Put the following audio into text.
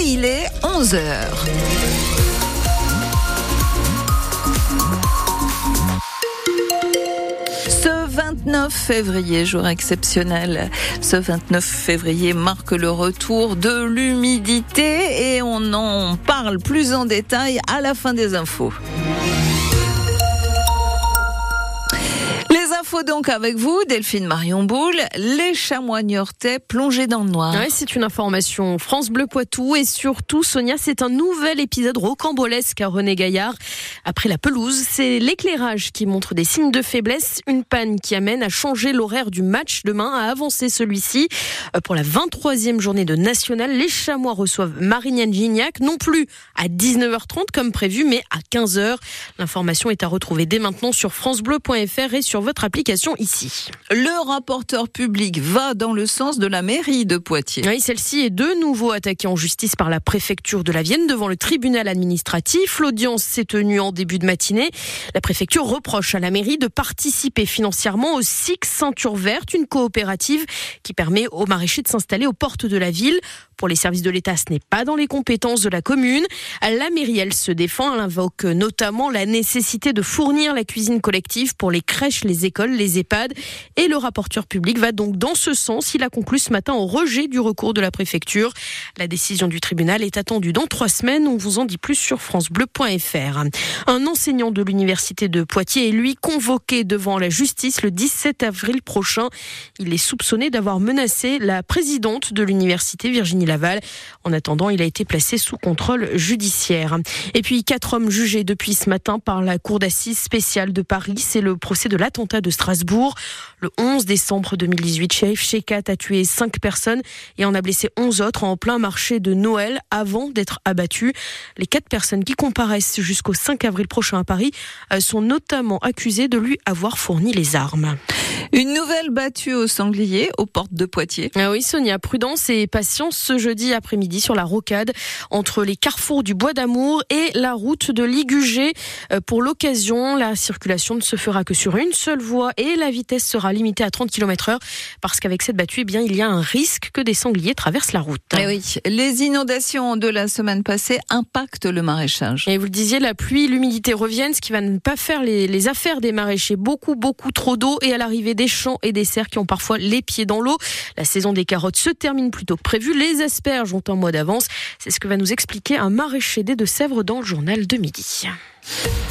Il est 11h. Ce 29 février, jour exceptionnel, ce 29 février marque le retour de l'humidité et on en parle plus en détail à la fin des infos. Infos donc avec vous, Delphine Marion Boule, les chamois niortais plongés dans le noir. Ouais, c'est une information France Bleu Poitou et surtout Sonia, c'est un nouvel épisode rocambolesque à René Gaillard. Après la pelouse, c'est l'éclairage qui montre des signes de faiblesse, une panne qui amène à changer l'horaire du match demain, à avancer celui-ci. Euh, pour la 23e journée de National, les chamois reçoivent Marignane Gignac, non plus à 19h30 comme prévu, mais à 15h. L'information est à retrouver dès maintenant sur francebleu.fr et sur votre application ici. Le rapporteur public va dans le sens de la mairie de Poitiers. Oui, celle-ci est de nouveau attaquée en justice par la préfecture de la Vienne devant le tribunal administratif. L'audience s'est tenue en début de matinée. La préfecture reproche à la mairie de participer financièrement au SIX Ceinture Verte, une coopérative qui permet aux maraîchers de s'installer aux portes de la ville. Pour les services de l'État, ce n'est pas dans les compétences de la commune. La mairie, elle se défend. Elle invoque notamment la nécessité de fournir la cuisine collective pour les crèches, les écoles, les EHPAD. Et le rapporteur public va donc dans ce sens. Il a conclu ce matin au rejet du recours de la préfecture. La décision du tribunal est attendue dans trois semaines. On vous en dit plus sur francebleu.fr. Un enseignant de l'université de Poitiers est lui convoqué devant la justice le 17 avril prochain. Il est soupçonné d'avoir menacé la présidente de l'université, Virginie Laval. En attendant, il a été placé sous contrôle judiciaire. Et puis, quatre hommes jugés depuis ce matin par la Cour d'assises spéciale de Paris. C'est le procès de l'attentat de Strasbourg. Le 11 décembre 2018, Sheikh Shekat a tué cinq personnes et en a blessé 11 autres en plein marché de Noël avant d'être abattu. Les quatre personnes qui comparaissent jusqu'au 5 avril prochain à Paris euh, sont notamment accusées de lui avoir fourni les armes. Une nouvelle battue au sanglier aux portes de Poitiers. Ah oui, Sonia, prudence et patience ce jeudi après-midi sur la rocade entre les carrefours du Bois d'Amour et la route de Ligugé. Euh, pour l'occasion, la circulation ne se fera que sur une seule voie et la vitesse sera limitée à 30 km heure parce qu'avec cette battue, eh bien, il y a un risque que des sangliers traversent la route. Eh oui, les inondations de la semaine passée impactent le maraîchage. Et vous le disiez, la pluie, l'humidité reviennent, ce qui va ne pas faire les, les affaires des maraîchers. Beaucoup, beaucoup trop d'eau et à l'arrivée des champs et des serres qui ont parfois les pieds dans l'eau. La saison des carottes se termine plus tôt que prévu. Les asperges ont un mois d'avance. C'est ce que va nous expliquer un maraîcher des Deux-Sèvres dans le journal de midi.